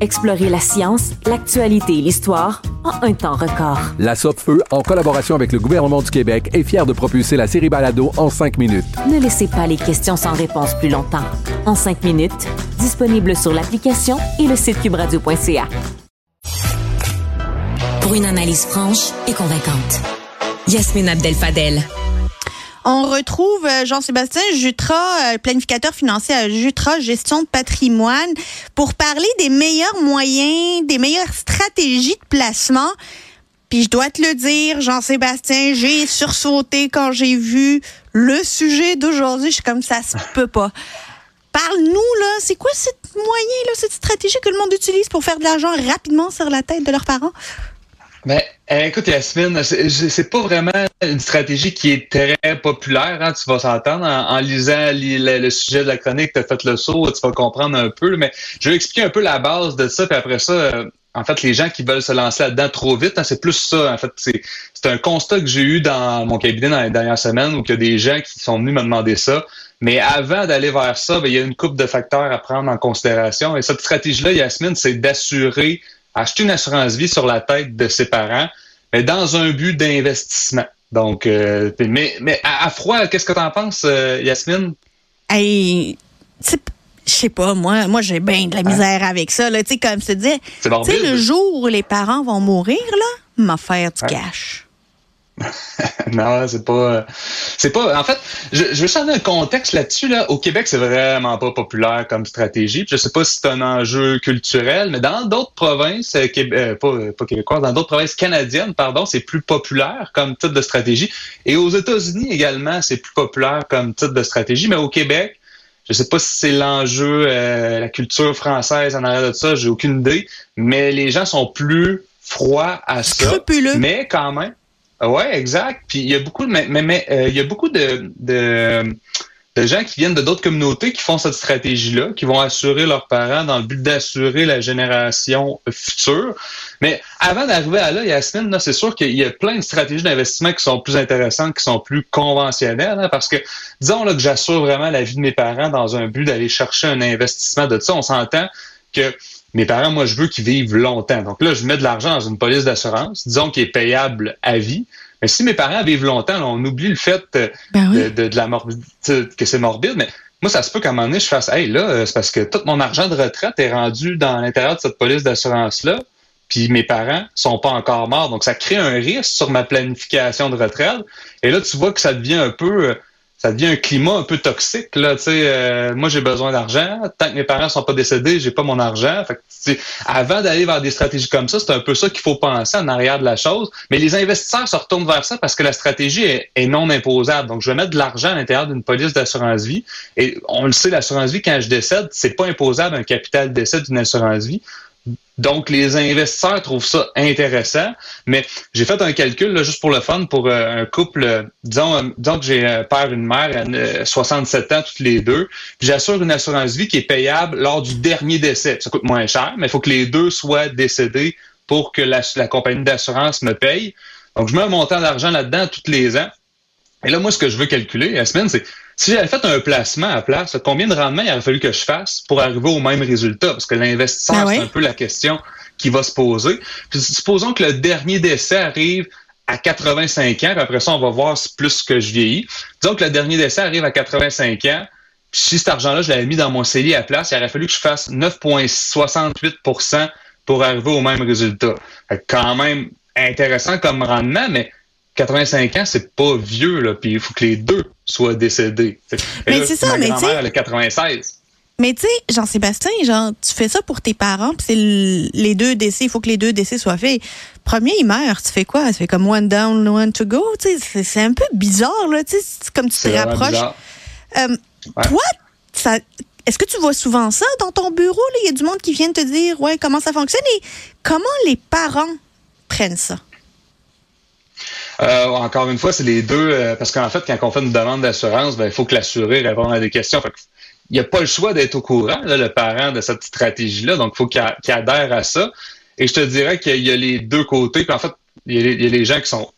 Explorez la science, l'actualité et l'histoire en un temps record. La Feu, en collaboration avec le gouvernement du Québec, est fière de propulser la série Balado en cinq minutes. Ne laissez pas les questions sans réponse plus longtemps. En cinq minutes, disponible sur l'application et le site cubradio.ca. Pour une analyse franche et convaincante. Yasmine Abdel-Fadel. On retrouve euh, Jean-Sébastien Jutra, euh, planificateur financier à Jutra Gestion de patrimoine, pour parler des meilleurs moyens, des meilleures stratégies de placement. Puis je dois te le dire, Jean-Sébastien, j'ai sursauté quand j'ai vu le sujet d'aujourd'hui. Je suis comme ça se peut pas. Parle-nous, là, c'est quoi ce moyen, là, cette stratégie que le monde utilise pour faire de l'argent rapidement sur la tête de leurs parents? Ben, écoute, Yasmine, c'est pas vraiment une stratégie qui est très populaire, hein, tu vas s'entendre. En, lisant le, sujet de la chronique, tu as fait le saut, tu vas comprendre un peu. Mais je vais expliquer un peu la base de ça, puis après ça, euh, en fait, les gens qui veulent se lancer là-dedans trop vite, hein, c'est plus ça. En fait, c'est un constat que j'ai eu dans mon cabinet dans les dernières semaines où il y a des gens qui sont venus me demander ça. Mais avant d'aller vers ça, ben, il y a une coupe de facteurs à prendre en considération. Et cette stratégie-là, Yasmine, c'est d'assurer acheter une assurance vie sur la tête de ses parents, mais dans un but d'investissement. Donc, euh, mais, mais à, froid, qu'est-ce que tu en penses, euh, Yasmine? Hey, je sais pas, moi, moi j'ai bien de la misère avec ça. Tu sais, comme se tu sais, le jour où les parents vont mourir, là, m'affaire du cash. non, c'est pas. C'est pas. En fait, je, je veux changer un contexte là-dessus. Là. Au Québec, c'est vraiment pas populaire comme stratégie. je sais pas si c'est un enjeu culturel, mais dans d'autres provinces, euh, euh, pas, pas québécoises, dans d'autres provinces canadiennes, pardon, c'est plus populaire comme type de stratégie. Et aux États-Unis également, c'est plus populaire comme type de stratégie. Mais au Québec, je sais pas si c'est l'enjeu, euh, la culture française en arrière de ça, j'ai aucune idée. Mais les gens sont plus froids à ça. Scrupuleux. Mais quand même. Oui, exact. Puis il y a beaucoup de, mais, mais euh, il y a beaucoup de, de, de, gens qui viennent de d'autres communautés qui font cette stratégie-là, qui vont assurer leurs parents dans le but d'assurer la génération future. Mais avant d'arriver à là, Yasmine, c'est sûr qu'il y a plein de stratégies d'investissement qui sont plus intéressantes, qui sont plus conventionnelles, hein, parce que disons là que j'assure vraiment la vie de mes parents dans un but d'aller chercher un investissement de ça. On s'entend que mes parents, moi, je veux qu'ils vivent longtemps. Donc là, je mets de l'argent dans une police d'assurance, disons qu'il est payable à vie. Mais si mes parents vivent longtemps, on oublie le fait euh, ben de, la morbidité, que c'est morbide, mais moi, ça se peut qu'à un moment donné, je fasse Hey, là, euh, c'est parce que tout mon argent de retraite est rendu dans l'intérieur de cette police d'assurance-là, puis mes parents sont pas encore morts. Donc, ça crée un risque sur ma planification de retraite. Et là, tu vois que ça devient un peu euh, ça devient un climat un peu toxique. Là, euh, moi, j'ai besoin d'argent. Tant que mes parents sont pas décédés, j'ai pas mon argent. Avant d'aller vers des stratégies comme ça, c'est un peu ça qu'il faut penser en arrière de la chose. Mais les investisseurs se retournent vers ça parce que la stratégie est, non imposable. Donc, je vais mettre de l'argent à l'intérieur d'une police d'assurance vie. Et on le sait, l'assurance vie, quand je décède, c'est pas imposable un capital décès d'une assurance vie. Donc, les investisseurs trouvent ça intéressant, mais j'ai fait un calcul là, juste pour le fun pour euh, un couple, euh, disons, euh, disons que j'ai un père et une mère, 67 ans toutes les deux, j'assure une assurance vie qui est payable lors du dernier décès. Ça coûte moins cher, mais il faut que les deux soient décédés pour que la, la compagnie d'assurance me paye. Donc, je mets un montant d'argent là-dedans tous les ans. Et là, moi, ce que je veux calculer, la semaine, c'est si j'avais fait un placement à place, combien de rendement il aurait fallu que je fasse pour arriver au même résultat? Parce que l'investisseur, ben c'est un peu la question qui va se poser. Puis supposons que le dernier décès arrive à 85 ans, puis après ça, on va voir plus que je vieillis. Disons que le dernier décès arrive à 85 ans, puis si cet argent-là, je l'avais mis dans mon CELI à place, il aurait fallu que je fasse 9,68% pour arriver au même résultat. quand même intéressant comme rendement, mais 85 ans, c'est pas vieux, là, puis il faut que les deux soient décédés. Mais c'est ça, ma mais tu grand-mère, sais- elle a 96. Mais tu sais, Jean-Sébastien, genre, tu fais ça pour tes parents, puis c'est les deux décès, il faut que les deux décès soient faits. Premier, il meurt, tu fais quoi? Tu fais comme one down, one to go, tu sais, c'est- c'est un peu bizarre, là, tu sais, comme tu te C'est rapproches. Euh, Ouais. Toi, ça, est-ce que tu vois souvent ça dans ton bureau? là? Il y a du monde qui vient te dire, ouais, comment ça fonctionne? Et comment les parents prennent ça? Euh, encore une fois, c'est les deux, euh, parce qu'en fait, quand on fait une demande d'assurance, ben, il faut que l'assuré réponde à des questions. Fait que il n'y a pas le choix d'être au courant, là, le parent de cette stratégie-là, donc il faut qu'il adhère à ça. Et je te dirais qu'il y a les deux côtés. Puis en fait, il y, a les, il y a les gens qui sont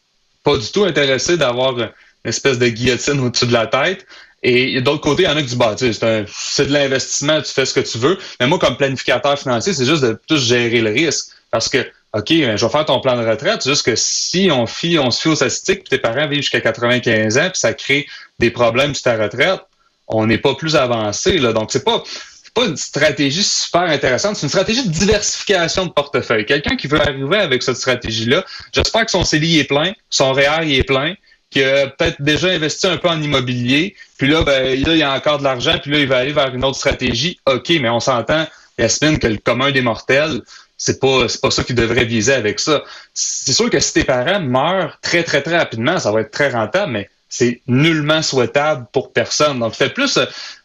pas du tout intéressés d'avoir une espèce de guillotine au-dessus de la tête. Et d'autres côtés, il y en a qui disent, bah, c'est de l'investissement, tu fais ce que tu veux. Mais moi, comme planificateur financier, c'est juste de plus gérer le risque. Parce que, OK, ben, je vais faire ton plan de retraite, juste que si on, fie, on se fie aux statistiques, puis tes parents vivent jusqu'à 95 ans, puis ça crée des problèmes sur ta retraite, on n'est pas plus avancé. Là. Donc, c'est pas, pas une stratégie super intéressante, c'est une stratégie de diversification de portefeuille. Quelqu'un qui veut arriver avec cette stratégie-là, j'espère que son CELI est plein, son REER il est plein, qu'il a peut-être déjà investi un peu en immobilier, puis là, ben, là, il y a encore de l'argent, puis là, il va aller vers une autre stratégie. OK, mais on s'entend, Yasmine, que le commun des mortels, c'est pas c'est pas ça qu'ils devraient viser avec ça. C'est sûr que si tes parents meurent très très très rapidement, ça va être très rentable, mais c'est nullement souhaitable pour personne. Donc c'est plus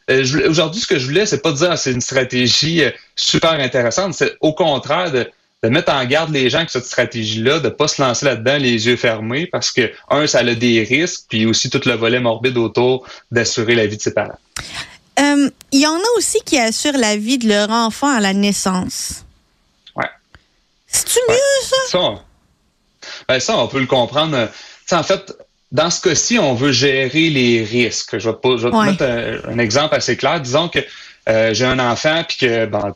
euh, aujourd'hui ce que je voulais c'est pas dire ah, c'est une stratégie euh, super intéressante, c'est au contraire de mettre en garde les gens avec cette stratégie-là, de pas se lancer là-dedans les yeux fermés parce que un ça a des risques, puis aussi tout le volet morbide autour d'assurer la vie de ses parents. Euh, Il y en a aussi qui assurent la vie de leur enfant à la naissance. Ouais. mieux, ça? Ça, on, ben ça, on peut le comprendre. en fait, dans ce cas-ci, on veut gérer les risques. Je vais, pas- je vais te Ouais. mettre un, un exemple assez clair. Disons que euh, j'ai un enfant puis que ben,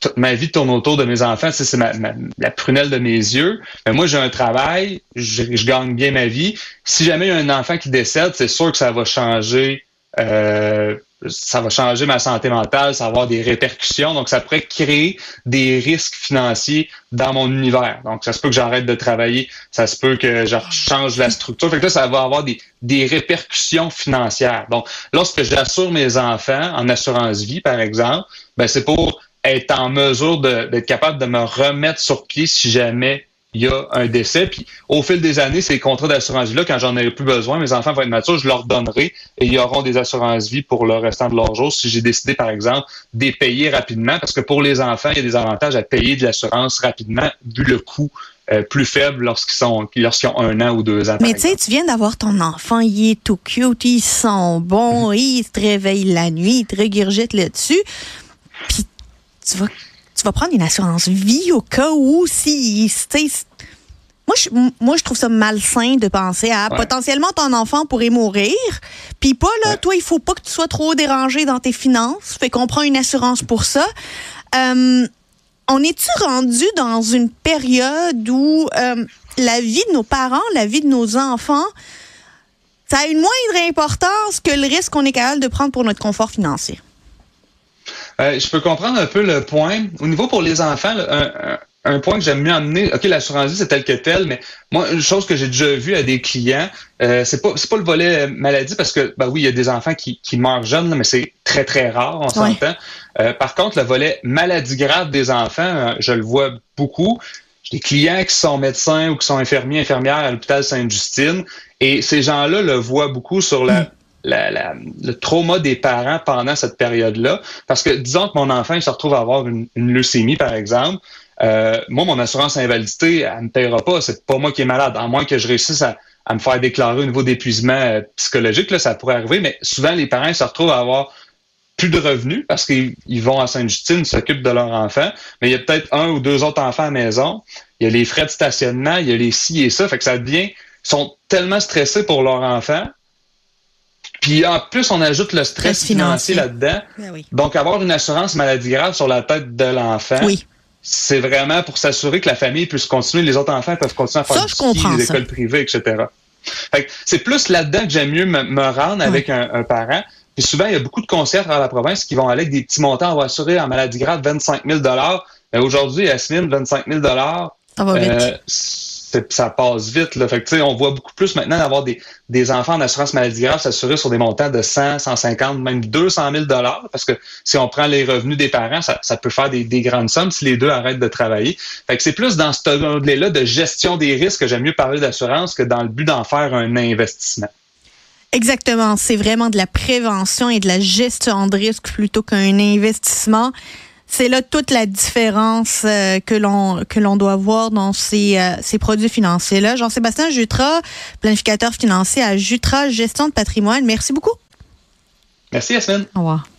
toute ma vie tourne autour de mes enfants. C'est ma, ma- la prunelle de mes yeux. Mais moi, j'ai un travail, je, je gagne bien ma vie. Si jamais il y a un enfant qui décède, c'est sûr que ça va changer. euh, ça va changer ma santé mentale, ça va avoir des répercussions. Donc, ça pourrait créer des risques financiers dans mon univers. Donc, ça se peut que j'arrête de travailler, ça se peut que je change la structure. Fait que là, ça va avoir des, des répercussions financières. Donc, lorsque j'assure mes enfants en assurance vie, par exemple, ben, c'est pour être en mesure d'être capable de me remettre sur pied si jamais il y a un décès. Puis au fil des années, ces contrats d'assurance vie-là, quand j'en ai plus besoin, mes enfants vont être matures, je leur donnerai et ils auront des assurances vie pour le restant de leur jour si j'ai décidé, par exemple, de les payer rapidement. Parce que pour les enfants, il y a des avantages à payer de l'assurance rapidement, vu le coût euh, plus faible lorsqu'ils sont lorsqu'ils ont un an ou deux ans. Mais tu sais, tu viens d'avoir ton enfant, il est tout cute, il sent bon, il se réveille la nuit, il te régurgite là-dessus. Puis tu vas, tu vas prendre une assurance vie au cas où si, moi je, moi, je trouve ça malsain de penser à Ouais. potentiellement ton enfant pourrait mourir. Puis pas là, Ouais. toi, il faut pas que tu sois trop dérangé dans tes finances. Fait qu'on prend une assurance pour ça. Euh, on est-tu rendu dans une période où euh, la vie de nos parents, la vie de nos enfants, ça a une moindre importance que le risque qu'on est capable de prendre pour notre confort financier? Euh, je peux comprendre un peu le point. Au niveau pour les enfants, là, un, un- un point que j'aime mieux amener, OK, l'assurance vie, c'est tel que tel, mais moi, une chose que j'ai déjà vue à des clients, euh, c'est pas c'est pas le volet maladie parce que ben oui, il y a des enfants qui, qui meurent jeunes, mais c'est très, très rare, on Ouais. s'entend. Euh, par contre, le volet maladie grave des enfants, euh, je le vois beaucoup. J'ai des clients qui sont médecins ou qui sont infirmiers, infirmières à l'hôpital Sainte-Justine, et ces gens-là le voient beaucoup sur la, le trauma des parents pendant cette période-là. Parce que disons que mon enfant il se retrouve à avoir une, leucémie, par exemple. Euh, moi, mon assurance invalidité, elle ne me paiera pas. C'est pas moi qui est malade, à moins que je réussisse à, à me faire déclarer au niveau d'épuisement euh, psychologique. Là, ça pourrait arriver, mais souvent, les parents se retrouvent à avoir plus de revenus parce qu'ils ils vont à Sainte-Justine, s'occupent de leur enfant, mais il y a peut-être un ou deux autres enfants à la maison. Il y a les frais de stationnement, il y a les ci et ça. Fait que ça devient. Sont tellement stressés pour leur enfant. Puis en plus, on ajoute le stress financier. financier là-dedans. Ben oui. Donc, avoir une assurance maladie grave sur la tête de l'enfant, Oui. c'est vraiment pour s'assurer que la famille puisse continuer, les autres enfants peuvent continuer à faire Ça, du ski, les ça. écoles privées, etc. C'est plus là-dedans que j'aime mieux me, me rendre avec un, un parent. Puis souvent, il y a beaucoup de à travers la province qui vont aller avec des petits montants. On va assurer en maladie grave 25 000 Mais aujourd'hui, Yasmine, 25 000 Ça va vite. euh, ça passe vite. Fait que, on voit beaucoup plus maintenant d'avoir des, des enfants en assurance maladie grave s'assurer sur des montants de 100, 150, même 200 000 dollars, parce que si on prend les revenus des parents, ça, peut faire des, des, grandes sommes si les deux arrêtent de travailler. Fait que c'est plus dans ce là de gestion des risques que j'aime mieux parler d'assurance que dans le but d'en faire un investissement. Exactement. C'est vraiment de la prévention et de la gestion de risque plutôt qu'un investissement. C'est là toute la différence euh, que l'on que l'on doit voir dans ces, euh, ces produits financiers là. Jean-Sébastien Jutra, planificateur financier à Jutra Gestion de patrimoine. Merci beaucoup. Merci Yasmine. Au revoir.